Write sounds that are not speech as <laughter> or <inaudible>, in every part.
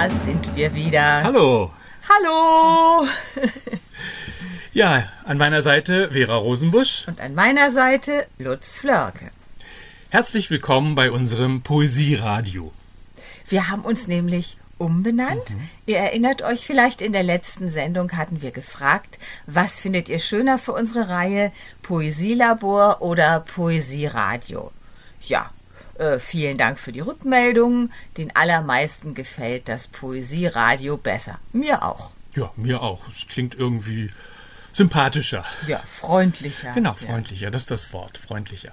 Da sind wir wieder. Hallo. Hallo. <laughs> Ja, an meiner Seite Vera Rosenbusch. Und an meiner Seite Lutz Flörke. Herzlich willkommen bei unserem Poesieradio. Wir haben uns nämlich umbenannt. Mhm. Ihr erinnert euch vielleicht, in der letzten Sendung hatten wir gefragt, was findet ihr schöner für unsere Reihe Poesielabor oder Poesieradio? Ja, äh, vielen Dank für die Rückmeldungen. Den allermeisten gefällt das Poesieradio besser. Mir auch. Ja, mir auch. Es klingt irgendwie sympathischer. Ja, freundlicher. Genau, freundlicher, das ist das Wort, freundlicher.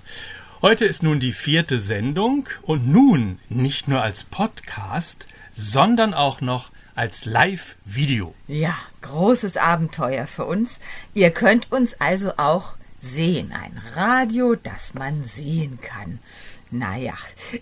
Heute ist nun die vierte Sendung und nun nicht nur als Podcast, sondern auch noch als Live-Video. Ja, großes Abenteuer für uns. Ihr könnt uns also auch sehen. Ein Radio, das man sehen kann. Naja,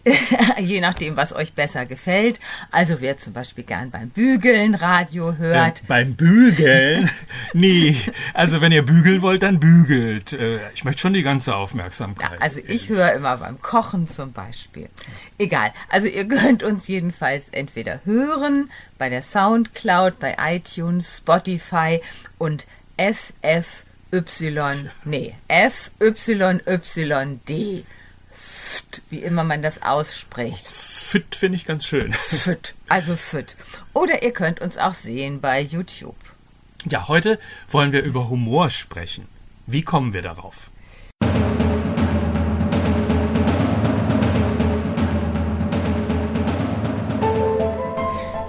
<laughs> je nachdem, was euch besser gefällt. Also wer zum Beispiel gern beim Bügeln Radio hört. Äh, beim Bügeln? <laughs> nee, also wenn ihr bügeln wollt, dann bügelt. Äh, ich möchte schon die ganze Aufmerksamkeit. Ja, also ich höre immer beim Kochen zum Beispiel. Egal, also ihr <laughs> könnt uns jedenfalls entweder hören bei der Soundcloud, bei iTunes, Spotify und FFY, nee, FYYD. Pft, wie immer man das ausspricht. Fit finde ich ganz schön. Fit, also fit. Oder ihr könnt uns auch sehen bei YouTube. Ja, heute wollen wir über Humor sprechen. Wie kommen wir darauf?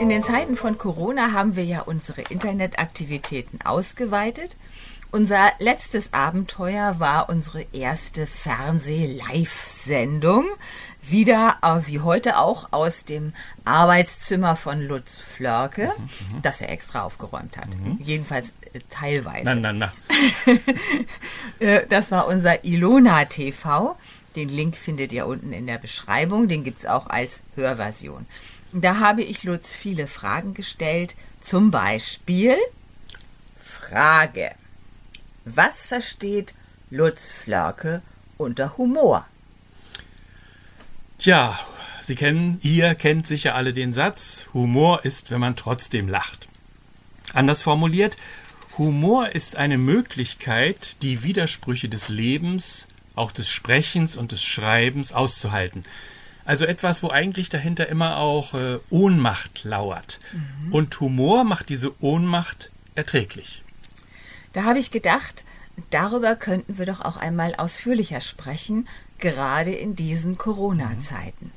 In den Zeiten von Corona haben wir ja unsere Internetaktivitäten ausgeweitet. Unser letztes Abenteuer war unsere erste Fernseh-Live-Sendung. Wieder, äh, wie heute auch, aus dem Arbeitszimmer von Lutz Flörke, das er extra aufgeräumt hat. Jedenfalls äh, teilweise. Na, na. <laughs> Äh, Das war unser Ilona TV. Den Link findet ihr unten in der Beschreibung. Den gibt's auch als Hörversion. Da habe ich Lutz viele Fragen gestellt. Zum Beispiel Frage. Was versteht Lutz Flörke unter Humor? Tja, Sie kennen, ihr kennt sicher alle den Satz, Humor ist, wenn man trotzdem lacht. Anders formuliert, Humor ist eine Möglichkeit, die Widersprüche des Lebens, auch des Sprechens und des Schreibens auszuhalten. Also etwas, wo eigentlich dahinter immer auch äh, Ohnmacht lauert. Und Humor macht diese Ohnmacht erträglich. Da habe ich gedacht, darüber könnten wir doch auch einmal ausführlicher sprechen, gerade in diesen Corona-Zeiten.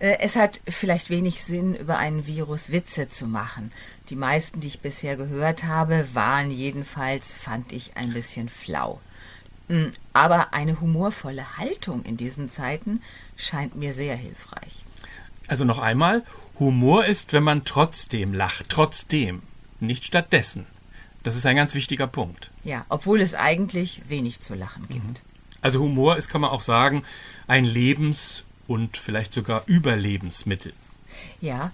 Äh, Es hat vielleicht wenig Sinn, über einen Virus Witze zu machen. Die meisten, die ich bisher gehört habe, waren jedenfalls, fand ich, ein bisschen flau. Mm, Aber eine humorvolle Haltung in diesen Zeiten scheint mir sehr hilfreich. Also noch einmal, Humor ist, wenn man trotzdem lacht, trotzdem, nicht stattdessen. Das ist ein ganz wichtiger Punkt. Ja, obwohl es eigentlich wenig zu lachen gibt. Also Humor ist, kann man auch sagen, ein Lebens- und vielleicht sogar Überlebensmittel. Ja,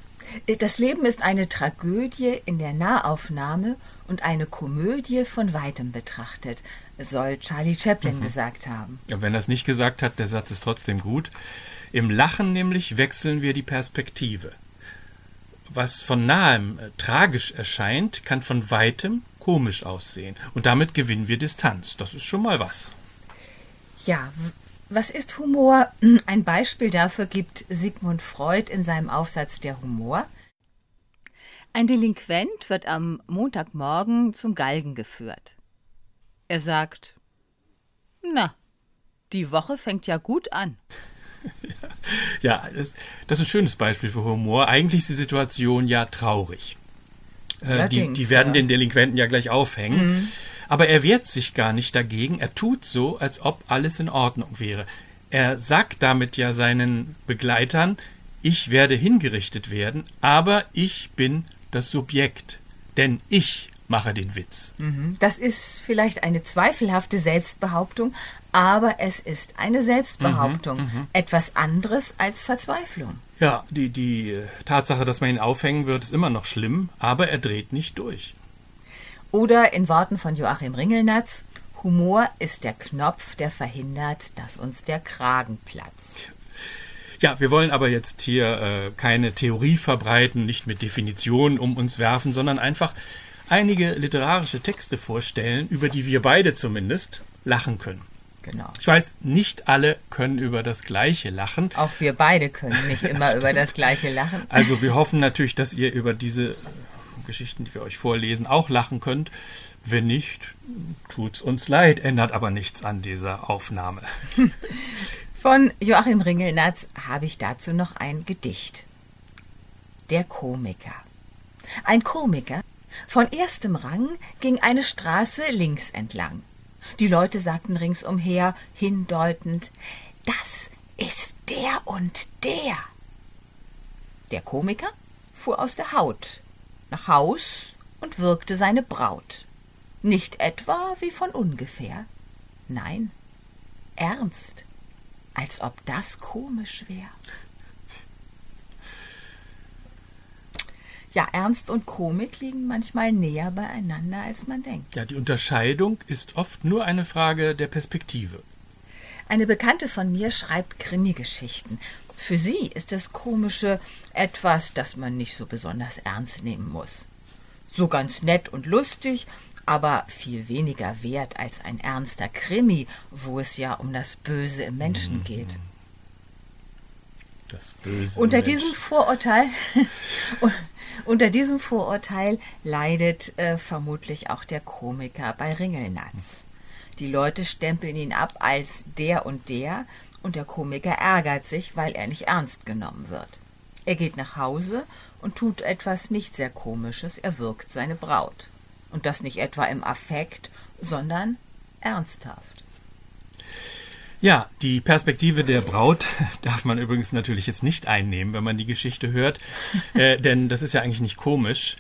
das Leben ist eine Tragödie in der Nahaufnahme und eine Komödie von weitem betrachtet, soll Charlie Chaplin gesagt haben. Ja, wenn er es nicht gesagt hat, der Satz ist trotzdem gut. Im Lachen nämlich wechseln wir die Perspektive. Was von nahem äh, tragisch erscheint, kann von weitem komisch aussehen. Und damit gewinnen wir Distanz. Das ist schon mal was. Ja, was ist Humor? Ein Beispiel dafür gibt Sigmund Freud in seinem Aufsatz Der Humor. Ein Delinquent wird am Montagmorgen zum Galgen geführt. Er sagt, na, die Woche fängt ja gut an. <laughs> Ja, das, das ist ein schönes Beispiel für Humor. Eigentlich ist die Situation ja traurig. Äh, die, die werden ja. den Delinquenten ja gleich aufhängen. Aber er wehrt sich gar nicht dagegen. Er tut so, als ob alles in Ordnung wäre. Er sagt damit ja seinen Begleitern, ich werde hingerichtet werden, aber ich bin das Subjekt. Denn ich mache den Witz. Das ist vielleicht eine zweifelhafte Selbstbehauptung, aber es ist eine Selbstbehauptung. Etwas anderes als Verzweiflung. Ja, die, die äh, Tatsache, dass man ihn aufhängen wird, ist immer noch schlimm, aber er dreht nicht durch. Oder in Worten von Joachim Ringelnatz, Humor ist der Knopf, der verhindert, dass uns der Kragen platzt. Ja, wir wollen aber jetzt hier äh, keine Theorie verbreiten, nicht mit Definitionen um uns werfen, sondern einfach einige literarische Texte vorstellen, über die wir beide zumindest lachen können. Genau. Ich weiß, nicht alle können über das Gleiche lachen. Auch wir beide können nicht <laughs> immer über das Gleiche lachen. Also wir hoffen natürlich, dass ihr über diese Geschichten, die wir euch vorlesen, auch lachen könnt. Wenn nicht, tut's uns leid, ändert aber nichts an dieser Aufnahme. <laughs> Von Joachim Ringelnatz habe ich dazu noch ein Gedicht. Der Komiker. Ein Komiker von erstem Rang ging eine Straße links entlang. Die Leute sagten ringsumher, hindeutend, das ist der und der. Der Komiker fuhr aus der Haut, nach Haus und wirkte seine Braut. Nicht etwa wie von ungefähr, nein, ernst, als ob das komisch wär. Ja, Ernst und Komik liegen manchmal näher beieinander, als man denkt. Ja, die Unterscheidung ist oft nur eine Frage der Perspektive. Eine Bekannte von mir schreibt Krimi-Geschichten. Für sie ist das Komische etwas, das man nicht so besonders ernst nehmen muss. So ganz nett und lustig, aber viel weniger wert als ein ernster Krimi, wo es ja um das Böse im Menschen geht. Das Böse. Unter im diesem. Vorurteil <laughs> unter diesem Vorurteil leidet äh, vermutlich auch der Komiker bei Ringelnatz. Die Leute stempeln ihn ab als der und der und der Komiker ärgert sich, weil er nicht ernst genommen wird. Er geht nach Hause und tut etwas nicht sehr Komisches, er wirkt seine Braut. Und das nicht etwa im Affekt, sondern ernsthaft. Ja, die Perspektive der Braut <laughs> darf man übrigens natürlich jetzt nicht einnehmen, wenn man die Geschichte hört, <laughs> äh, denn das ist ja eigentlich nicht komisch.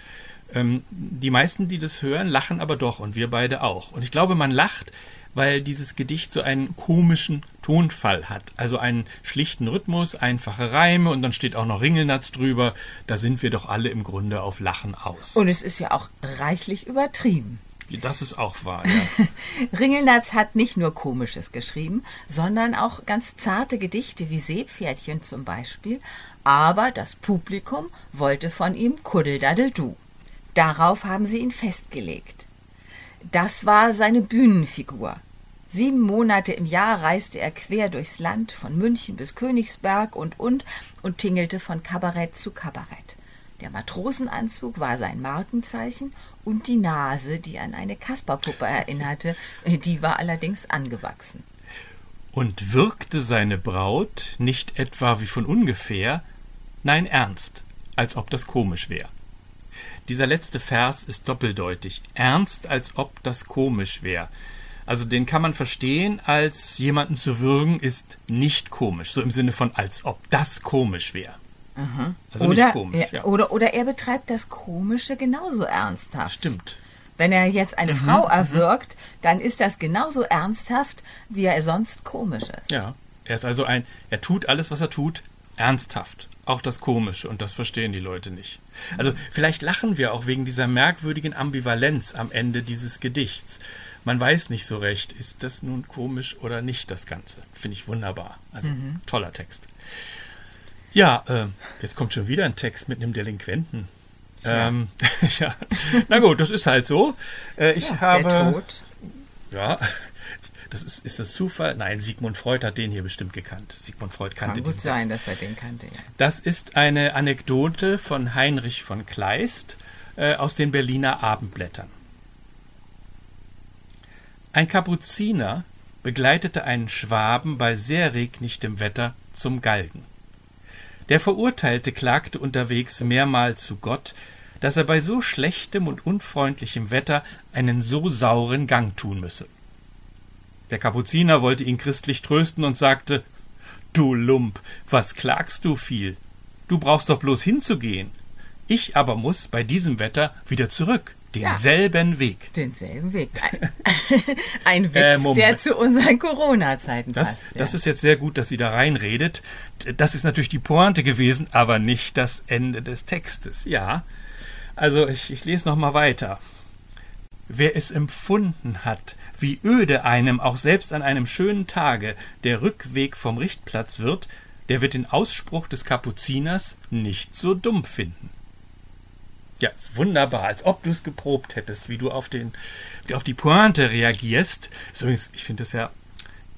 Ähm, die meisten, die das hören, lachen aber doch und wir beide auch. Und ich glaube, man lacht, weil dieses Gedicht so einen komischen Tonfall hat. Also einen schlichten Rhythmus, einfache Reime und dann steht auch noch Ringelnatz drüber. Da sind wir doch alle im Grunde auf Lachen aus. Und es ist ja auch reichlich übertrieben. Das ist auch wahr, ja. <laughs> Ringelnatz hat nicht nur Komisches geschrieben, sondern auch ganz zarte Gedichte wie Seepferdchen zum Beispiel. Aber das Publikum wollte von ihm Kuddeldaddeldu. Darauf haben sie ihn festgelegt. Das war seine Bühnenfigur. Sieben Monate im Jahr reiste er quer durchs Land, von München bis Königsberg und und und tingelte von Kabarett zu Kabarett. Der Matrosenanzug war sein Markenzeichen und die Nase, die an eine Kasperpuppe erinnerte, die war allerdings angewachsen. Und wirkte seine Braut nicht etwa wie von ungefähr, nein ernst, als ob das komisch wär. Dieser letzte Vers ist doppeldeutig. Ernst, als ob das komisch wär. Also den kann man verstehen, als jemanden zu würgen, ist nicht komisch. So im Sinne von, als ob das komisch wär. Also oder, nicht komisch, er, ja. oder, oder er betreibt das Komische genauso ernsthaft. Stimmt. Wenn er jetzt eine Mhm, Frau erwürgt, dann ist das genauso ernsthaft, wie er sonst komisch ist. Ja. Er ist also ein, er tut alles, was er tut, ernsthaft. Auch das Komische. Und das verstehen die Leute nicht. Also vielleicht lachen wir auch wegen dieser merkwürdigen Ambivalenz am Ende dieses Gedichts. Man weiß nicht so recht, ist das nun komisch oder nicht, das Ganze. Finde ich wunderbar. Also toller Text. Ja, ähm, jetzt kommt schon wieder ein Text mit einem Delinquenten. Ähm, <laughs> ja. Na gut, das ist halt so. Äh, ich Ja, habe. der Tod. Ja. Das ist, ist das Zufall? Nein, Sigmund Freud hat den hier bestimmt gekannt. Sigmund Freud kannte Kann gut sein, Text. dass er den kannte. Ja. Das ist eine Anekdote von Heinrich von Kleist äh, aus den Berliner Abendblättern. Ein Kapuziner begleitete einen Schwaben bei sehr regnichtem Wetter zum Galgen. Der Verurteilte klagte unterwegs mehrmals zu Gott, dass er bei so schlechtem und unfreundlichem Wetter einen so sauren Gang tun müsse. Der Kapuziner wollte ihn christlich trösten und sagte Du Lump, was klagst du viel? Du brauchst doch bloß hinzugehen. Ich aber muss bei diesem Wetter wieder zurück, denselben Weg. Denselben Weg. <laughs> Ein, <laughs> ein Witz, Äh, der zu unseren Corona-Zeiten Das, passt. das ja. ist jetzt sehr gut, dass sie da reinredet. Das ist natürlich die Pointe gewesen, aber nicht das Ende des Textes. Ja, also ich, ich lese noch mal weiter. Wer es empfunden hat, wie öde einem auch selbst an einem schönen Tage der Rückweg vom Richtplatz wird, der wird den Ausspruch des Kapuziners nicht so dumm finden. Ja, ist wunderbar, als ob du es geprobt hättest, wie du auf, den, auf die Pointe reagierst. Übrigens, ich finde das ja,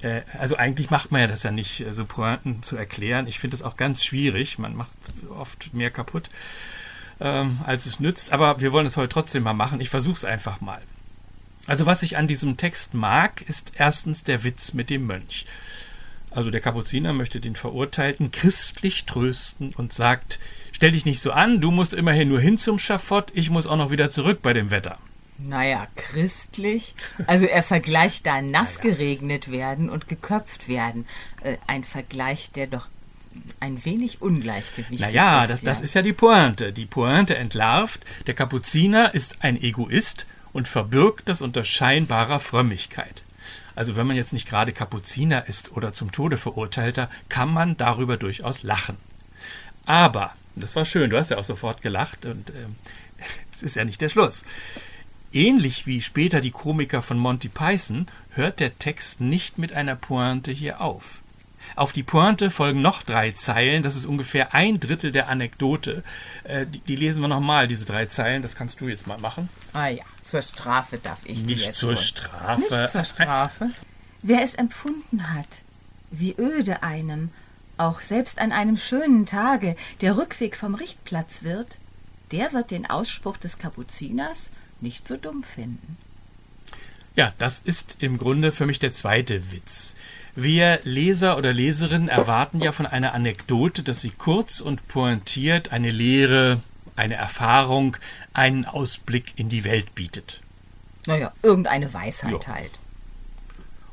äh, also eigentlich macht man ja das ja nicht, so Pointen zu erklären. Ich finde es auch ganz schwierig. Man macht oft mehr kaputt, ähm, als es nützt. Aber wir wollen es heute trotzdem mal machen. Ich versuche es einfach mal. Also was ich an diesem Text mag, ist erstens der Witz mit dem Mönch. Also der Kapuziner möchte den Verurteilten christlich trösten und sagt, stell dich nicht so an, du musst immerhin nur hin zum Schafott, ich muss auch noch wieder zurück bei dem Wetter. Naja, christlich. Also er vergleicht da nass naja. geregnet werden und geköpft werden. Äh, ein Vergleich, der doch ein wenig ungleichgewichtig naja, ist. Naja, das, das ist ja die Pointe. Die Pointe entlarvt, der Kapuziner ist ein Egoist und verbirgt das unter scheinbarer Frömmigkeit. Also wenn man jetzt nicht gerade Kapuziner ist oder zum Tode verurteilter, kann man darüber durchaus lachen. Aber, das war schön, du hast ja auch sofort gelacht und äh, <laughs> es ist ja nicht der Schluss. Ähnlich wie später die Komiker von Monty Python hört der Text nicht mit einer Pointe hier auf. Auf die Pointe folgen noch drei Zeilen, das ist ungefähr ein Drittel der Anekdote. Äh, die, die, lesen wir nochmal, diese drei Zeilen, das kannst du jetzt mal machen. Ah ja, zur Strafe darf ich Nicht jetzt zur holen. Strafe. Nicht zur Strafe. Wer es empfunden hat, wie öde einem, auch selbst an einem schönen Tage, der Rückweg vom Richtplatz wird, der wird den Ausspruch des Kapuziners nicht so dumm finden. Ja, das ist im Grunde für mich der zweite Witz. Wir Leser oder Leserinnen erwarten ja von einer Anekdote, dass sie kurz und pointiert eine Lehre, eine Erfahrung, einen Ausblick in die Welt bietet. Naja, irgendeine Weisheit jo. halt.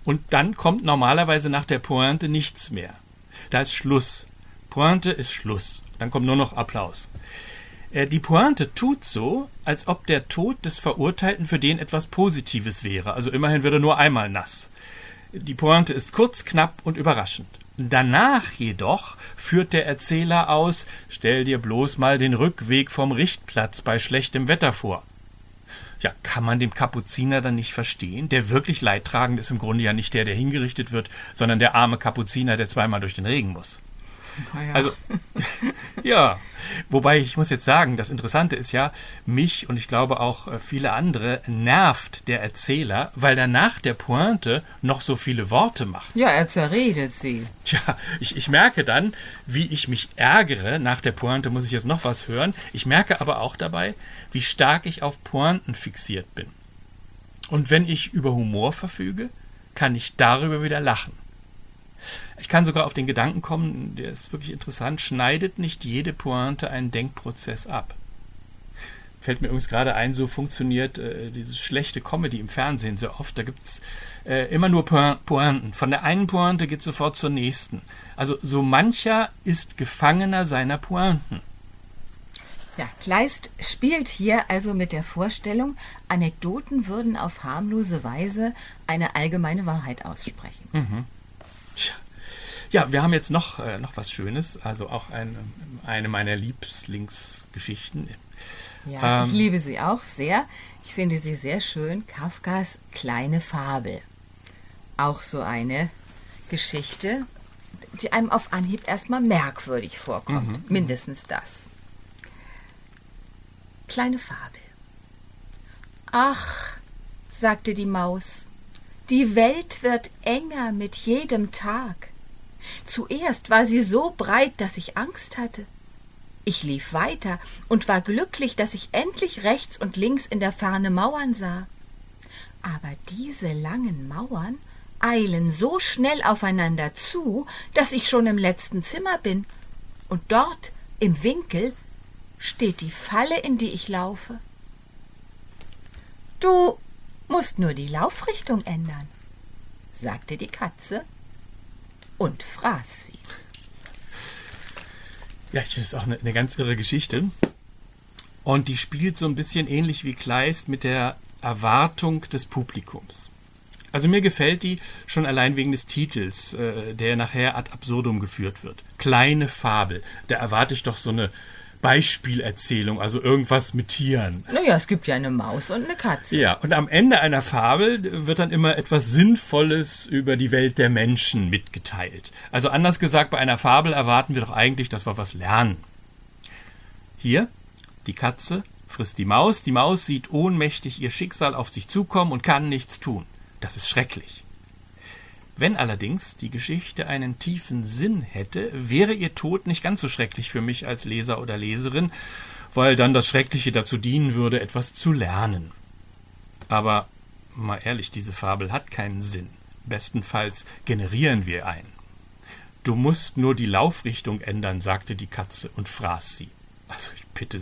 Und dann kommt normalerweise nach der Pointe nichts mehr. Da ist Schluss. Pointe ist Schluss. Dann kommt nur noch Applaus. Äh, die Pointe tut so, als ob der Tod des Verurteilten für den etwas Positives wäre. Also immerhin wird er nur einmal nass. Die Pointe ist kurz, knapp und überraschend. Danach jedoch führt der Erzähler aus, stell dir bloß mal den Rückweg vom Richtplatz bei schlechtem Wetter vor. Ja, kann man dem Kapuziner dann nicht verstehen? Der wirklich Leidtragende ist im Grunde ja nicht der, der hingerichtet wird, sondern der arme Kapuziner, der zweimal durch den Regen muss. Ja. Also, <laughs> ja. Wobei ich muss jetzt sagen, das Interessante ist ja, mich und ich glaube auch äh, viele andere nervt der Erzähler, weil er nach der Pointe noch so viele Worte macht. Ja, er zerredet sie. Tja, ich, ich merke dann, wie ich mich ärgere. Nach der Pointe muss ich jetzt noch was hören. Ich merke aber auch dabei, wie stark ich auf Pointen fixiert bin. Und wenn ich über Humor verfüge, kann ich darüber wieder lachen. Ich kann sogar auf den Gedanken kommen, der ist wirklich interessant, schneidet nicht jede Pointe einen Denkprozess ab. Fällt mir übrigens gerade ein, so funktioniert äh, dieses schlechte Comedy im Fernsehen sehr oft. Da gibt's äh, immer nur Pointen. Von der einen Pointe geht sofort zur nächsten. Also so mancher ist Gefangener seiner Pointen. Ja, Kleist spielt hier also mit der Vorstellung, Anekdoten würden auf harmlose Weise eine allgemeine Wahrheit aussprechen. Mhm. Tja. Ja, wir haben jetzt noch, äh, noch was Schönes, also auch ein, eine meiner Lieblingsgeschichten. Ja, ähm, ich liebe sie auch sehr. Ich finde sie sehr schön. Kafkas kleine Fabel. Auch so eine Geschichte, die einem auf Anhieb erstmal merkwürdig vorkommt. Mhm, Mindestens das. Kleine Fabel. Ach, sagte die Maus, die Welt wird enger mit jedem Tag. Zuerst war sie so breit, dass ich Angst hatte. Ich lief weiter und war glücklich, dass ich endlich rechts und links in der Ferne Mauern sah. Aber diese langen Mauern eilen so schnell aufeinander zu, dass ich schon im letzten Zimmer bin, und dort im Winkel steht die Falle, in die ich laufe. Du musst nur die Laufrichtung ändern, sagte die Katze und fraß sie. Ja, ich finde es auch eine, eine ganz irre Geschichte. Und die spielt so ein bisschen ähnlich wie Kleist mit der Erwartung des Publikums. Also mir gefällt die schon allein wegen des Titels, äh, der nachher ad absurdum geführt wird. Kleine Fabel. Da erwarte ich doch so eine Beispielerzählung, also irgendwas mit Tieren. Naja, es gibt ja eine Maus und eine Katze. Ja, und am Ende einer Fabel wird dann immer etwas Sinnvolles über die Welt der Menschen mitgeteilt. Also anders gesagt, bei einer Fabel erwarten wir doch eigentlich, dass wir was lernen. Hier, die Katze frisst die Maus, die Maus sieht ohnmächtig ihr Schicksal auf sich zukommen und kann nichts tun. Das ist schrecklich. Wenn allerdings die Geschichte einen tiefen Sinn hätte, wäre ihr Tod nicht ganz so schrecklich für mich als Leser oder Leserin, weil dann das Schreckliche dazu dienen würde, etwas zu lernen. Aber mal ehrlich, diese Fabel hat keinen Sinn. Bestenfalls generieren wir einen. Du musst nur die Laufrichtung ändern, sagte die Katze und fraß sie. Also ich bitte,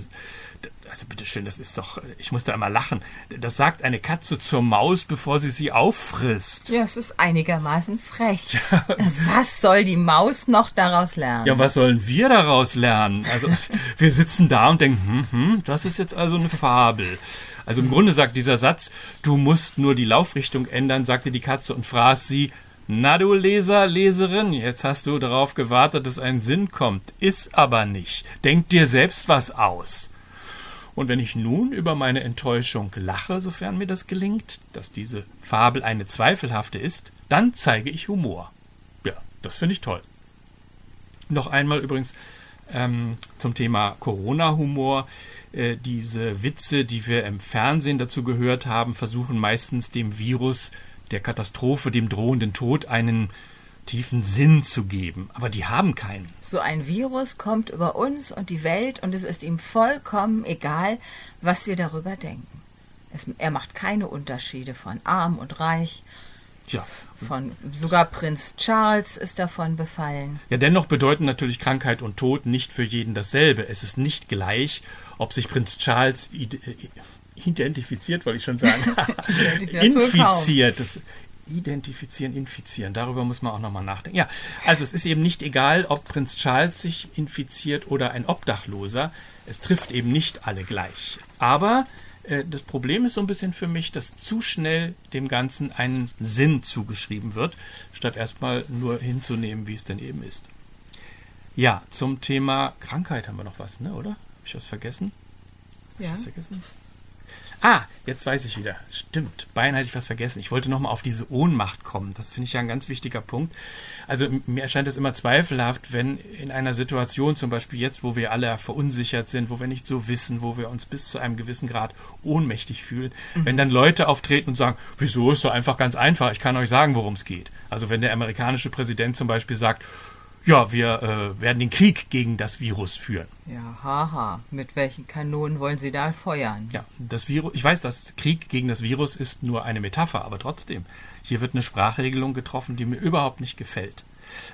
also bitteschön, das ist doch, ich muss da immer lachen. Das sagt eine Katze zur Maus, bevor sie sie auffrisst. Ja, es ist einigermaßen frech. Ja. <laughs> Was soll die Maus noch daraus lernen? Ja, was sollen wir daraus lernen? Also, <laughs> wir sitzen da und denken, hm, hm, das ist jetzt also eine Fabel. Also im Grunde sagt dieser Satz, du musst nur die Laufrichtung ändern, sagte die Katze und fraß sie, na du Leser, Leserin, jetzt hast du darauf gewartet, dass ein Sinn kommt. Ist aber nicht. Denk dir selbst was aus. Und wenn ich nun über meine Enttäuschung lache, sofern mir das gelingt, dass diese Fabel eine zweifelhafte ist, dann zeige ich Humor. Ja, das finde ich toll. Noch einmal übrigens ähm, zum Thema Corona-Humor. Äh, diese Witze, die wir im Fernsehen dazu gehört haben, versuchen meistens dem Virus, der Katastrophe, dem drohenden Tod einen tiefen Sinn zu geben, aber die haben keinen. So ein Virus kommt über uns und die Welt und es ist ihm vollkommen egal, was wir darüber denken. Es, er macht keine Unterschiede von arm und reich. Ja. Von, sogar Prinz Charles ist davon befallen. Ja, dennoch bedeuten natürlich Krankheit und Tod nicht für jeden dasselbe. Es ist nicht gleich, ob sich Prinz Charles identifiziert, wollte ich schon sagen, <laughs> infiziert. Das, Identifizieren, infizieren. Darüber muss man auch nochmal nachdenken. Ja, also es ist eben nicht egal, ob Prinz Charles sich infiziert oder ein Obdachloser. Es trifft eben nicht alle gleich. Aber äh, das Problem ist so ein bisschen für mich, dass zu schnell dem Ganzen einen Sinn zugeschrieben wird, statt erstmal nur hinzunehmen, wie es denn eben ist. Ja, zum Thema Krankheit haben wir noch was, ne, oder? Habe ich was vergessen? Ja. Hab ich was vergessen? Ah, jetzt weiß ich wieder. Stimmt, beinahe hätte ich was vergessen. Ich wollte nochmal auf diese Ohnmacht kommen. Das finde ich ja ein ganz wichtiger Punkt. Also mir erscheint es immer zweifelhaft, wenn in einer Situation, zum Beispiel jetzt, wo wir alle verunsichert sind, wo wir nicht so wissen, wo wir uns bis zu einem gewissen Grad ohnmächtig fühlen, mhm. wenn dann Leute auftreten und sagen, wieso ist so einfach ganz einfach, ich kann euch sagen, worum es geht. Also wenn der amerikanische Präsident zum Beispiel sagt, ja, wir äh, werden den Krieg gegen das Virus führen. Ja, haha. Mit welchen Kanonen wollen Sie da feuern? Ja, das Virus, ich weiß, das Krieg gegen das Virus ist nur eine Metapher, aber trotzdem, hier wird eine Sprachregelung getroffen, die mir überhaupt nicht gefällt.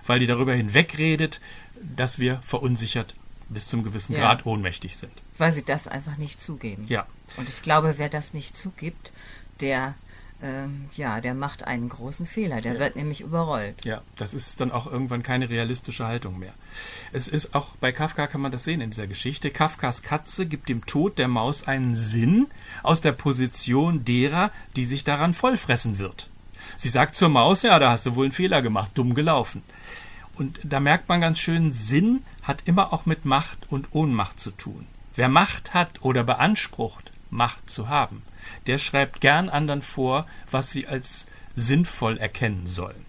Weil die darüber hinwegredet, dass wir verunsichert bis zum gewissen ja. Grad ohnmächtig sind. Weil sie das einfach nicht zugeben. Ja. Und ich glaube, wer das nicht zugibt, der ähm, ja, der macht einen großen Fehler. Der ja. wird nämlich überrollt. Ja, das ist dann auch irgendwann keine realistische Haltung mehr. Es ist auch bei Kafka kann man das sehen in dieser Geschichte. Kafkas Katze gibt dem Tod der Maus einen Sinn aus der Position derer, die sich daran vollfressen wird. Sie sagt zur Maus, ja, da hast du wohl einen Fehler gemacht, dumm gelaufen. Und da merkt man ganz schön, Sinn hat immer auch mit Macht und Ohnmacht zu tun. Wer Macht hat oder beansprucht, Macht zu haben, der schreibt gern anderen vor, was sie als sinnvoll erkennen sollen.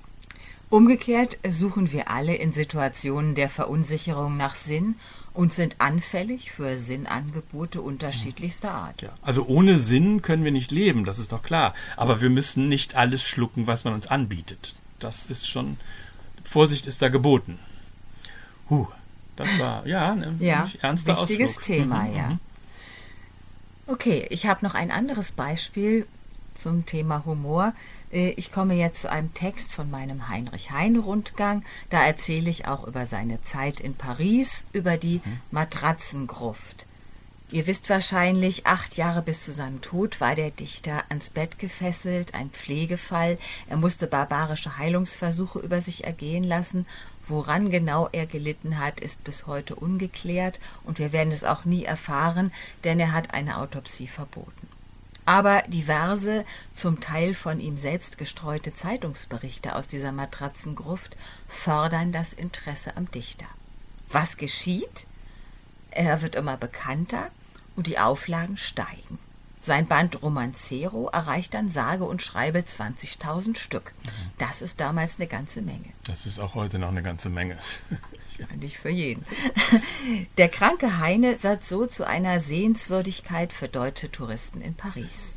Umgekehrt suchen wir alle in Situationen der Verunsicherung nach Sinn und sind anfällig für Sinnangebote unterschiedlichster Art. Ja, also ohne Sinn können wir nicht leben, das ist doch klar. Aber wir müssen nicht alles schlucken, was man uns anbietet. Das ist schon. Vorsicht ist da geboten. Huh, das war ja ein ja, ernster wichtiges Ausflug. Thema, mhm, ja. Okay, ich habe noch ein anderes Beispiel zum Thema Humor. Äh, ich komme jetzt zu einem Text von meinem Heinrich Heine Rundgang. Da erzähle ich auch über seine Zeit in Paris, über die mhm. Matratzengruft. Ihr wisst wahrscheinlich, acht Jahre bis zu seinem Tod war der Dichter ans Bett gefesselt, ein Pflegefall. Er musste barbarische Heilungsversuche über sich ergehen lassen Woran genau er gelitten hat, ist bis heute ungeklärt und wir werden es auch nie erfahren, denn er hat eine Autopsie verboten. Aber diverse, zum Teil von ihm selbst gestreute Zeitungsberichte aus dieser Matratzengruft fördern das Interesse am Dichter. Was geschieht? Er wird immer bekannter und die Auflagen steigen. Sein Band Romancero erreicht dann sage und schreibe 20.000 Stück. Das ist damals eine ganze Menge. Das ist auch heute noch eine ganze Menge. Nicht für jeden. Der kranke Heine wird so zu einer Sehenswürdigkeit für deutsche Touristen in Paris.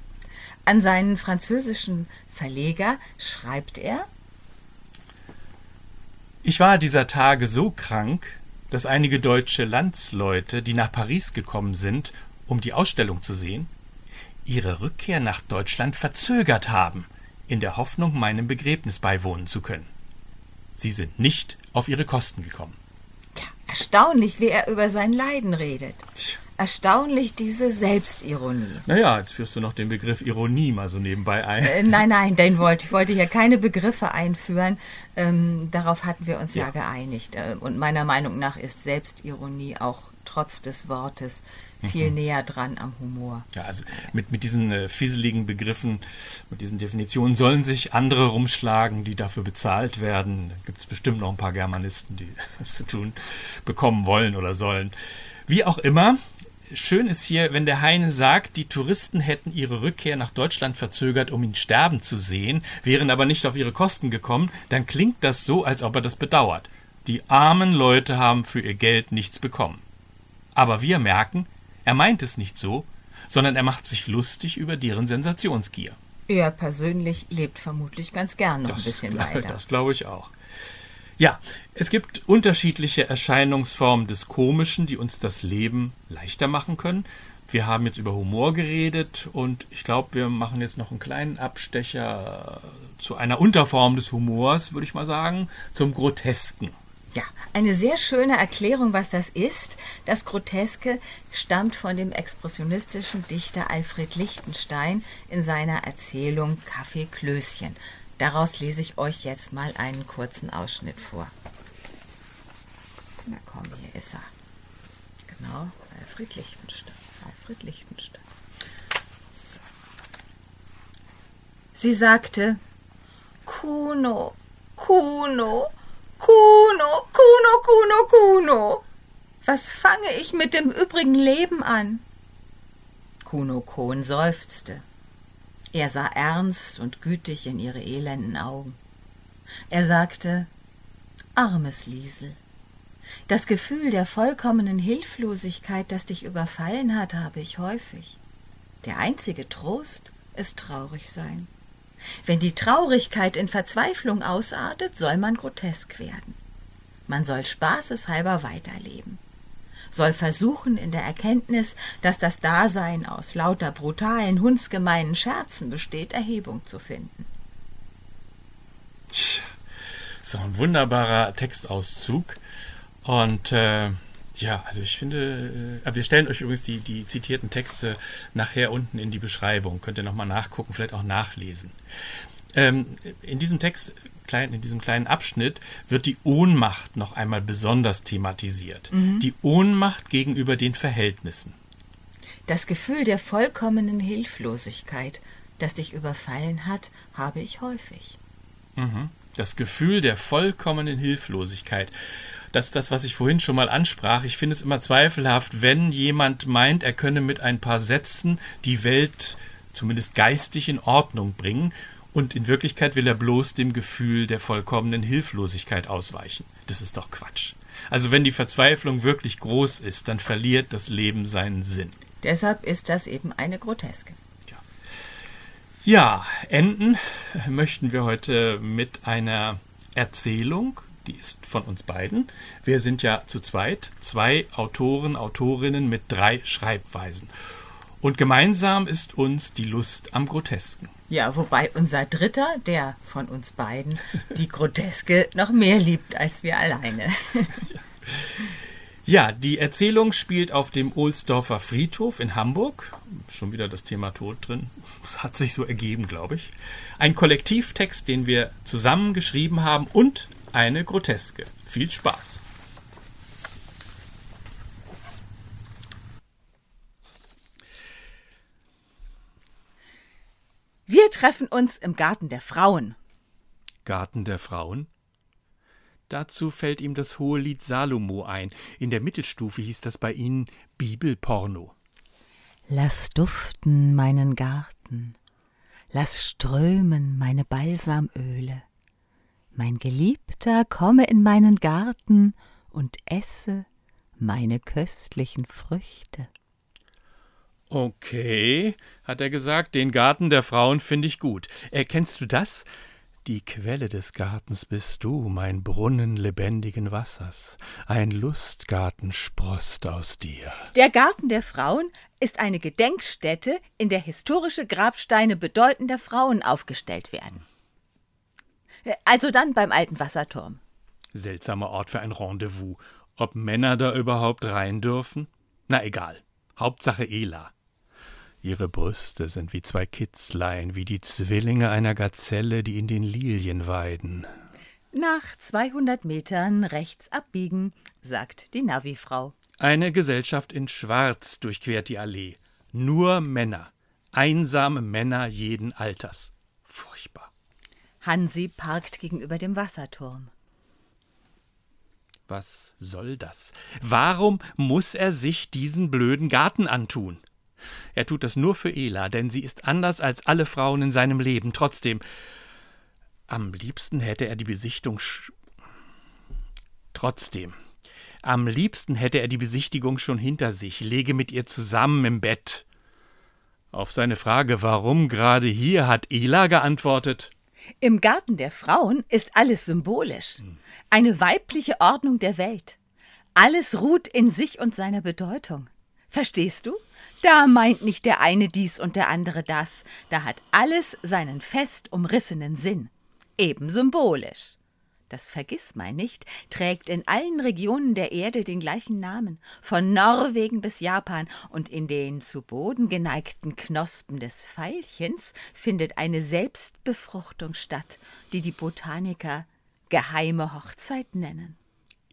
An seinen französischen Verleger schreibt er Ich war dieser Tage so krank, dass einige deutsche Landsleute, die nach Paris gekommen sind, um die Ausstellung zu sehen, ihre Rückkehr nach Deutschland verzögert haben, in der Hoffnung, meinem Begräbnis beiwohnen zu können. Sie sind nicht auf ihre Kosten gekommen. Ja, erstaunlich, wie er über sein Leiden redet. Tja. Erstaunlich diese Selbstironie. Naja, jetzt führst du noch den Begriff Ironie mal so nebenbei ein. Äh, nein, nein, den wollte ich wollte hier keine Begriffe einführen. Ähm, darauf hatten wir uns ja, Ja. geeinigt. Äh, und meiner Meinung nach ist Selbstironie auch trotz des Wortes viel näher dran am Humor. Ja, also mit, mit diesen äh, fieseligen Begriffen, mit diesen Definitionen sollen sich andere rumschlagen, die dafür bezahlt werden. Da gibt es bestimmt noch ein paar Germanisten, die <laughs> das zu tun bekommen wollen oder sollen. Wie auch immer, schön ist hier, wenn der Heine sagt, die Touristen hätten ihre Rückkehr nach Deutschland verzögert, um ihn sterben zu sehen, wären aber nicht auf ihre Kosten gekommen, dann klingt das so, als ob er das bedauert. Die armen Leute haben für ihr Geld nichts bekommen. Aber wir merken, er meint es nicht so, sondern er macht sich lustig über deren Sensationsgier. Er persönlich lebt vermutlich ganz gern noch ein bisschen gl- weiter. Das glaube ich auch. Ja, es gibt unterschiedliche Erscheinungsformen des Komischen, die uns das Leben leichter machen können. Wir haben jetzt über Humor geredet und ich glaube, wir machen jetzt noch einen kleinen Abstecher zu einer Unterform des Humors, würde ich mal sagen, zum Grotesken. Ja, eine sehr schöne Erklärung, was das ist. Das Groteske stammt von dem expressionistischen Dichter Alfred Lichtenstein in seiner Erzählung Kaffee Klößchen. Daraus lese ich euch jetzt mal einen kurzen Ausschnitt vor. Na komm, hier ist er. Genau, Alfred Lichtenstein. Alfred Lichtenstein. So. Sie sagte, Kuno, Kuno, Kuno, Kuno, Kuno, Kuno. Was fange ich mit dem übrigen Leben an? Kuno Kohn seufzte. Er sah ernst und gütig in ihre elenden Augen. Er sagte, Armes Liesel, das Gefühl der vollkommenen Hilflosigkeit, das dich überfallen hat, habe ich häufig. Der einzige Trost ist traurig sein. Wenn die Traurigkeit in Verzweiflung ausartet, soll man grotesk werden. Man soll spaßeshalber weiterleben, soll versuchen, in der Erkenntnis, dass das Dasein aus lauter brutalen, hundsgemeinen Scherzen besteht, Erhebung zu finden. So ein wunderbarer Textauszug. Und äh, ja, also ich finde, äh, wir stellen euch übrigens die, die zitierten Texte nachher unten in die Beschreibung. Könnt ihr nochmal nachgucken, vielleicht auch nachlesen. Ähm, in diesem Text, klein, in diesem kleinen Abschnitt, wird die Ohnmacht noch einmal besonders thematisiert. Die Ohnmacht gegenüber den Verhältnissen. Das Gefühl der vollkommenen Hilflosigkeit, das dich überfallen hat, habe ich häufig. Mhm. Das Gefühl der vollkommenen Hilflosigkeit. Das ist das, was ich vorhin schon mal ansprach. Ich finde es immer zweifelhaft, wenn jemand meint, er könne mit ein paar Sätzen die Welt zumindest geistig in Ordnung bringen und in Wirklichkeit will er bloß dem Gefühl der vollkommenen Hilflosigkeit ausweichen. Das ist doch Quatsch. Also wenn die Verzweiflung wirklich groß ist, dann verliert das Leben seinen Sinn. Deshalb ist das eben eine Groteske. Ja, enden möchten wir heute mit einer Erzählung, die ist von uns beiden. Wir sind ja zu zweit, zwei Autoren, Autorinnen mit drei Schreibweisen. Und gemeinsam ist uns die Lust am Grotesken. Ja, wobei unser Dritter, der von uns beiden, die Groteske noch mehr liebt als wir alleine. Ja, die Erzählung spielt auf dem Ohlsdorfer Friedhof in Hamburg. Schon wieder das Thema Tod drin. Das hat sich so ergeben, glaube ich. Ein Kollektivtext, den wir zusammen geschrieben haben und eine Groteske. Viel Spaß. Wir treffen uns im Garten der Frauen. Garten der Frauen? Dazu fällt ihm das hohe Lied Salomo ein. In der Mittelstufe hieß das bei ihnen Bibelporno. Lass duften meinen Garten, lass strömen meine Balsamöle. Mein Geliebter komme in meinen Garten und esse meine köstlichen Früchte. Okay, hat er gesagt, den Garten der Frauen finde ich gut. Erkennst du das? Die Quelle des Gartens bist du, mein Brunnen lebendigen Wassers. Ein Lustgarten sproßt aus dir. Der Garten der Frauen ist eine Gedenkstätte, in der historische Grabsteine bedeutender Frauen aufgestellt werden. Also dann beim alten Wasserturm. Seltsamer Ort für ein Rendezvous. Ob Männer da überhaupt rein dürfen? Na egal. Hauptsache Ela. Ihre Brüste sind wie zwei Kitzlein, wie die Zwillinge einer Gazelle, die in den Lilien weiden. Nach 200 Metern rechts abbiegen, sagt die Navi-Frau. Eine Gesellschaft in Schwarz durchquert die Allee. Nur Männer. Einsame Männer jeden Alters. Hansi parkt gegenüber dem Wasserturm. Was soll das? Warum muss er sich diesen blöden Garten antun? Er tut das nur für Ela, denn sie ist anders als alle Frauen in seinem Leben. Trotzdem, am liebsten hätte er die Besichtigung. Trotzdem, am liebsten hätte er die Besichtigung schon hinter sich, lege mit ihr zusammen im Bett. Auf seine Frage, warum gerade hier, hat Ela geantwortet: Im Garten der Frauen ist alles symbolisch. Eine weibliche Ordnung der Welt. Alles ruht in sich und seiner Bedeutung. Verstehst du? Da meint nicht der eine dies und der andere das, da hat alles seinen fest umrissenen Sinn, eben symbolisch. Das Vergissmeinnicht trägt in allen Regionen der Erde den gleichen Namen, von Norwegen bis Japan, und in den zu Boden geneigten Knospen des Veilchens findet eine Selbstbefruchtung statt, die die Botaniker geheime Hochzeit nennen.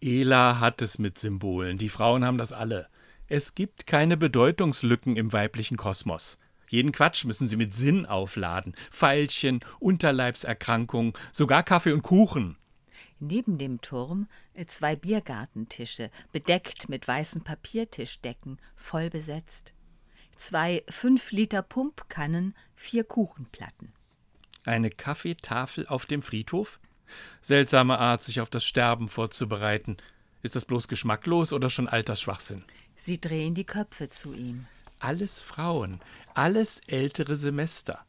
Ela hat es mit Symbolen, die Frauen haben das alle. Es gibt keine Bedeutungslücken im weiblichen Kosmos. Jeden Quatsch müssen sie mit Sinn aufladen. Pfeilchen, Unterleibserkrankungen, sogar Kaffee und Kuchen. Neben dem Turm zwei Biergartentische, bedeckt mit weißen Papiertischdecken, voll besetzt. Zwei fünf Liter Pumpkannen, vier Kuchenplatten. Eine Kaffeetafel auf dem Friedhof? Seltsame Art, sich auf das Sterben vorzubereiten. Ist das bloß geschmacklos oder schon Altersschwachsinn? Sie drehen die Köpfe zu ihm. Alles Frauen, alles ältere Semester.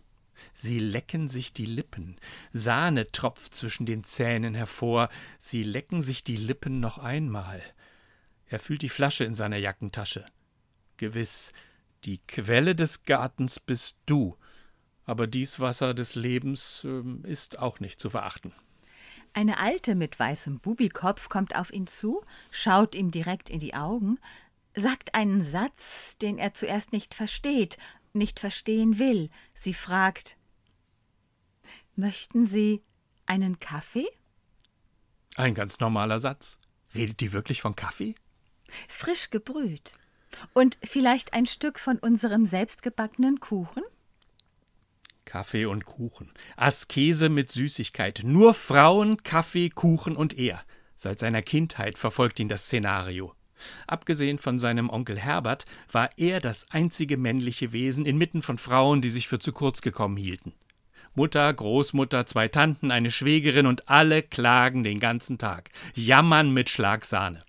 Sie lecken sich die Lippen, Sahne tropft zwischen den Zähnen hervor, sie lecken sich die Lippen noch einmal. Er fühlt die Flasche in seiner Jackentasche. Gewiss, die Quelle des Gartens bist du, aber dies Wasser des Lebens äh, ist auch nicht zu verachten. Eine Alte mit weißem Bubikopf kommt auf ihn zu, schaut ihm direkt in die Augen, sagt einen Satz, den er zuerst nicht versteht, nicht verstehen will. Sie fragt Möchten Sie einen Kaffee? Ein ganz normaler Satz. Redet die wirklich von Kaffee? Frisch gebrüht. Und vielleicht ein Stück von unserem selbstgebackenen Kuchen? Kaffee und Kuchen. Askese mit Süßigkeit. Nur Frauen, Kaffee, Kuchen und er. Seit seiner Kindheit verfolgt ihn das Szenario. Abgesehen von seinem Onkel Herbert war er das einzige männliche Wesen inmitten von Frauen, die sich für zu kurz gekommen hielten. Mutter, Großmutter, zwei Tanten, eine Schwägerin und alle klagen den ganzen Tag, jammern mit Schlagsahne.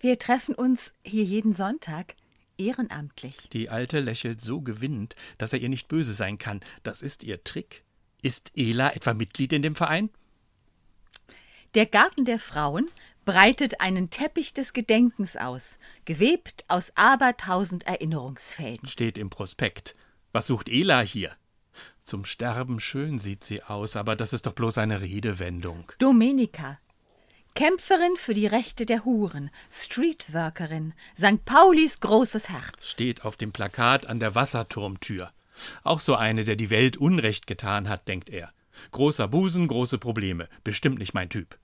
Wir treffen uns hier jeden Sonntag ehrenamtlich. Die Alte lächelt so gewinnend, dass er ihr nicht böse sein kann. Das ist ihr Trick. Ist Ela etwa Mitglied in dem Verein? Der Garten der Frauen breitet einen Teppich des Gedenkens aus, gewebt aus abertausend Erinnerungsfäden. Steht im Prospekt. Was sucht Ela hier? Zum Sterben schön sieht sie aus, aber das ist doch bloß eine Redewendung. Domenica, Kämpferin für die Rechte der Huren, Streetworkerin, St. Paulis großes Herz. Steht auf dem Plakat an der Wasserturmtür. Auch so eine, der die Welt Unrecht getan hat, denkt er. Großer Busen, große Probleme. Bestimmt nicht mein Typ.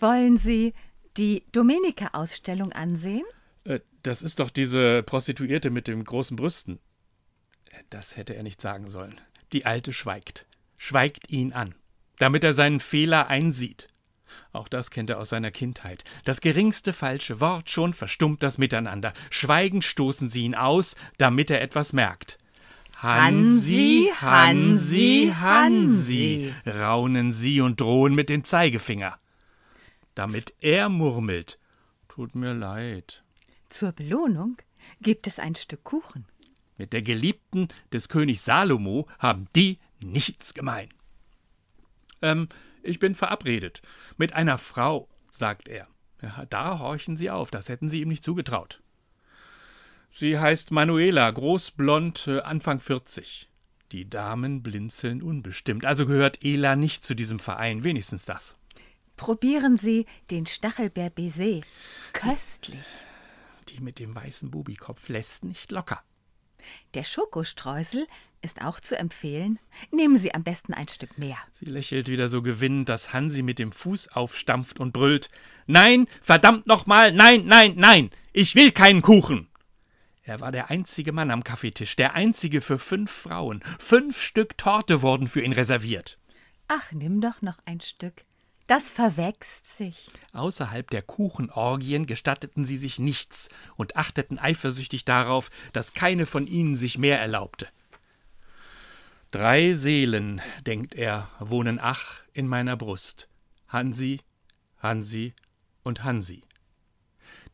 Wollen Sie die Domenica-Ausstellung ansehen? Äh, das ist doch diese Prostituierte mit den großen Brüsten. Äh, das hätte er nicht sagen sollen. Die Alte schweigt. Schweigt ihn an, damit er seinen Fehler einsieht. Auch das kennt er aus seiner Kindheit. Das geringste falsche Wort schon verstummt das Miteinander. Schweigend stoßen sie ihn aus, damit er etwas merkt. Hansi, Hansi, Hansi, raunen sie und drohen mit dem Zeigefinger. Damit er murmelt, tut mir leid. Zur Belohnung gibt es ein Stück Kuchen. Mit der Geliebten des Königs Salomo haben die nichts gemein. Ähm, ich bin verabredet. Mit einer Frau, sagt er. Ja, da horchen Sie auf, das hätten Sie ihm nicht zugetraut. Sie heißt Manuela, großblond, Anfang 40. Die Damen blinzeln unbestimmt, also gehört Ela nicht zu diesem Verein, wenigstens das. Probieren Sie den Stachelbeer Baiser. Köstlich. Die mit dem weißen Bubikopf lässt nicht locker. Der Schokostreusel ist auch zu empfehlen. Nehmen Sie am besten ein Stück mehr. Sie lächelt wieder so gewinnend, dass Hansi mit dem Fuß aufstampft und brüllt: Nein, verdammt nochmal, nein, nein, nein, ich will keinen Kuchen. Er war der einzige Mann am Kaffeetisch, der einzige für fünf Frauen. Fünf Stück Torte wurden für ihn reserviert. Ach, nimm doch noch ein Stück. Das verwächst sich. Außerhalb der Kuchenorgien gestatteten sie sich nichts und achteten eifersüchtig darauf, dass keine von ihnen sich mehr erlaubte. Drei Seelen, denkt er, wohnen ach in meiner Brust. Hansi, Hansi und Hansi.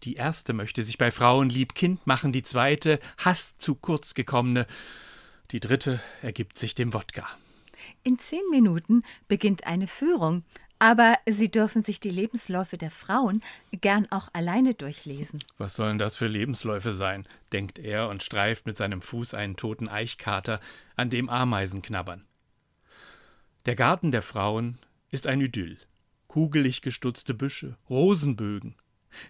Die erste möchte sich bei Frauen lieb Kind machen, die zweite hasst zu kurz gekommene, die dritte ergibt sich dem Wodka. In zehn Minuten beginnt eine Führung, aber Sie dürfen sich die Lebensläufe der Frauen gern auch alleine durchlesen. Was sollen das für Lebensläufe sein? denkt er und streift mit seinem Fuß einen toten Eichkater, an dem Ameisen knabbern. Der Garten der Frauen ist ein Idyll. Kugelig gestutzte Büsche, Rosenbögen.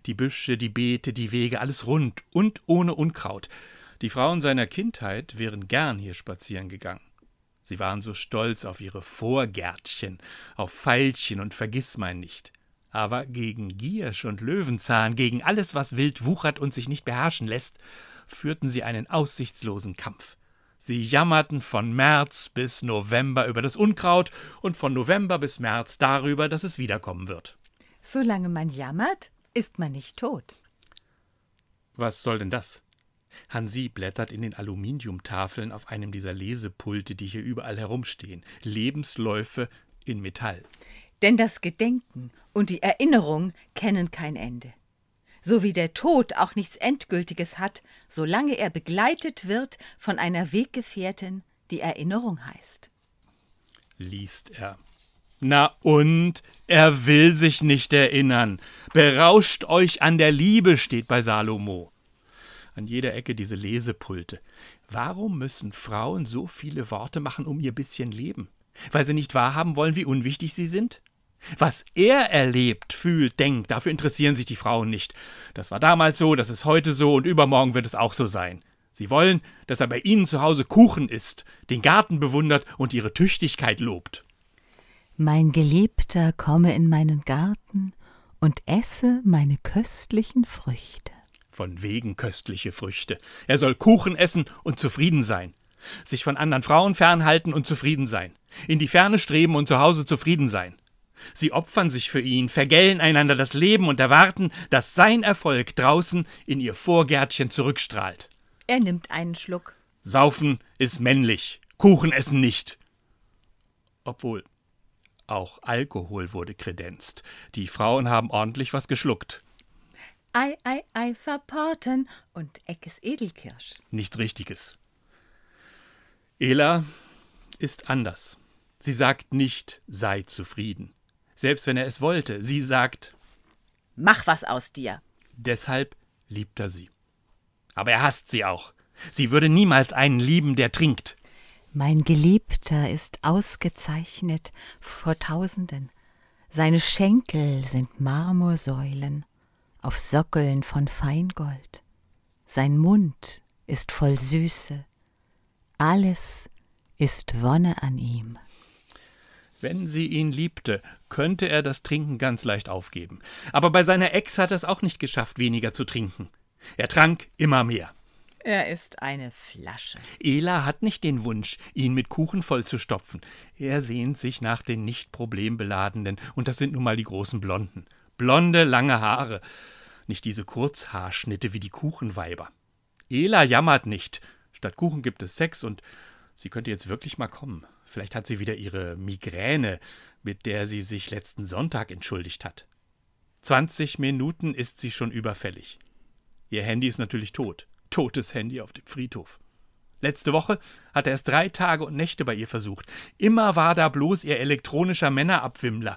Die Büsche, die Beete, die Wege, alles rund und ohne Unkraut. Die Frauen seiner Kindheit wären gern hier spazieren gegangen. Sie waren so stolz auf ihre Vorgärtchen, auf Veilchen und Vergissmeinnicht. Aber gegen Giersch und Löwenzahn, gegen alles, was wild wuchert und sich nicht beherrschen lässt, führten sie einen aussichtslosen Kampf. Sie jammerten von März bis November über das Unkraut und von November bis März darüber, dass es wiederkommen wird. Solange man jammert, ist man nicht tot. Was soll denn das? Hansi blättert in den Aluminiumtafeln auf einem dieser Lesepulte, die hier überall herumstehen. Lebensläufe in Metall. Denn das Gedenken und die Erinnerung kennen kein Ende. So wie der Tod auch nichts Endgültiges hat, solange er begleitet wird von einer Weggefährtin, die Erinnerung heißt. Liest er. Na und? Er will sich nicht erinnern. Berauscht euch an der Liebe, steht bei Salomo an jeder Ecke diese Lesepulte. Warum müssen Frauen so viele Worte machen um ihr bisschen Leben? Weil sie nicht wahrhaben wollen, wie unwichtig sie sind? Was er erlebt, fühlt, denkt, dafür interessieren sich die Frauen nicht. Das war damals so, das ist heute so und übermorgen wird es auch so sein. Sie wollen, dass er bei ihnen zu Hause Kuchen isst, den Garten bewundert und ihre Tüchtigkeit lobt. Mein Geliebter komme in meinen Garten und esse meine köstlichen Früchte. Von wegen köstliche Früchte. Er soll Kuchen essen und zufrieden sein. Sich von anderen Frauen fernhalten und zufrieden sein. In die Ferne streben und zu Hause zufrieden sein. Sie opfern sich für ihn, vergällen einander das Leben und erwarten, dass sein Erfolg draußen in ihr Vorgärtchen zurückstrahlt. Er nimmt einen Schluck. Saufen ist männlich, Kuchen essen nicht. Obwohl, auch Alkohol wurde kredenzt. Die Frauen haben ordentlich was geschluckt. Ei, ei, ei, verporten und Eckes Edelkirsch. Nichts Richtiges. Ela ist anders. Sie sagt nicht, sei zufrieden. Selbst wenn er es wollte, sie sagt, mach was aus dir. Deshalb liebt er sie. Aber er hasst sie auch. Sie würde niemals einen lieben, der trinkt. Mein Geliebter ist ausgezeichnet vor Tausenden. Seine Schenkel sind Marmorsäulen auf Sockeln von Feingold. Sein Mund ist voll Süße. Alles ist Wonne an ihm. Wenn sie ihn liebte, könnte er das Trinken ganz leicht aufgeben. Aber bei seiner Ex hat er es auch nicht geschafft, weniger zu trinken. Er trank immer mehr. Er ist eine Flasche. Ela hat nicht den Wunsch, ihn mit Kuchen vollzustopfen. Er sehnt sich nach den nicht problembeladenen, und das sind nun mal die großen Blonden. Blonde, lange Haare. Nicht diese Kurzhaarschnitte wie die Kuchenweiber. Ela jammert nicht. Statt Kuchen gibt es Sex und sie könnte jetzt wirklich mal kommen. Vielleicht hat sie wieder ihre Migräne, mit der sie sich letzten Sonntag entschuldigt hat. 20 Minuten ist sie schon überfällig. Ihr Handy ist natürlich tot. Totes Handy auf dem Friedhof. Letzte Woche hat er es drei Tage und Nächte bei ihr versucht. Immer war da bloß ihr elektronischer Männerabwimmler.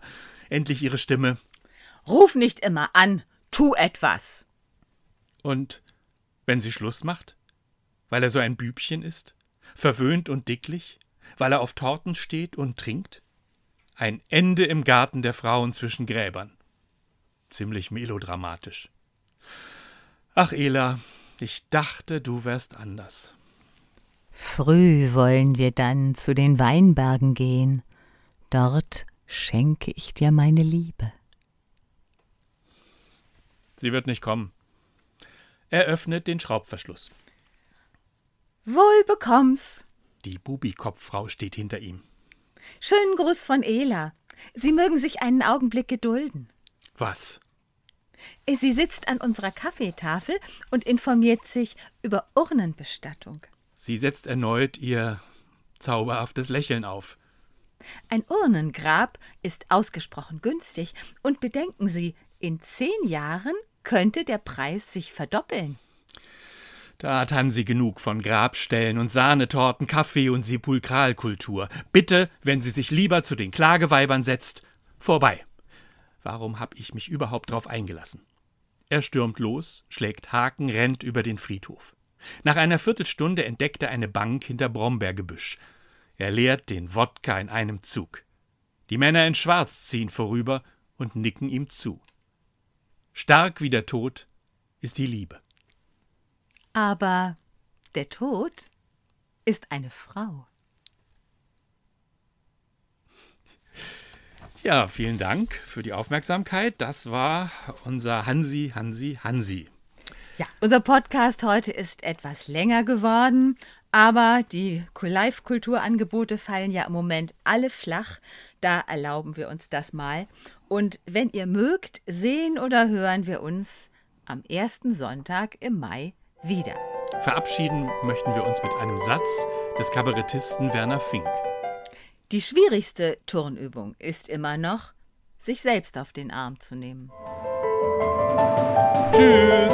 Endlich ihre Stimme. Ruf nicht immer an, tu etwas. Und wenn sie Schluss macht? Weil er so ein Bübchen ist? Verwöhnt und dicklich? Weil er auf Torten steht und trinkt? Ein Ende im Garten der Frauen zwischen Gräbern. Ziemlich melodramatisch. Ach, Ela, ich dachte, du wärst anders. Früh wollen wir dann zu den Weinbergen gehen. Dort schenke ich dir meine Liebe. Sie wird nicht kommen. Er öffnet den Schraubverschluss. Wohl bekomm's. Die Bubikopffrau steht hinter ihm. Schönen Gruß von Ela. Sie mögen sich einen Augenblick gedulden. Was? Sie sitzt an unserer Kaffeetafel und informiert sich über Urnenbestattung. Sie setzt erneut ihr zauberhaftes Lächeln auf. Ein Urnengrab ist ausgesprochen günstig, und bedenken Sie, in zehn Jahren könnte der Preis sich verdoppeln. Da hat Hansi genug von Grabstellen und Sahnetorten, Kaffee und Sepulkralkultur. Bitte, wenn sie sich lieber zu den Klageweibern setzt, vorbei. Warum hab ich mich überhaupt drauf eingelassen? Er stürmt los, schlägt Haken, rennt über den Friedhof. Nach einer Viertelstunde entdeckt er eine Bank hinter Brombeergebüsch. Er leert den Wodka in einem Zug. Die Männer in Schwarz ziehen vorüber und nicken ihm zu. Stark wie der Tod ist die Liebe. Aber der Tod ist eine Frau. Ja, vielen Dank für die Aufmerksamkeit. Das war unser Hansi, Hansi, Hansi. Ja, unser Podcast heute ist etwas länger geworden, aber die Live-Kulturangebote fallen ja im Moment alle flach. Da erlauben wir uns das mal. Und wenn ihr mögt, sehen oder hören wir uns am ersten Sonntag im Mai wieder. Verabschieden möchten wir uns mit einem Satz des Kabarettisten Werner Fink. Die schwierigste Turnübung ist immer noch, sich selbst auf den Arm zu nehmen. Tschüss!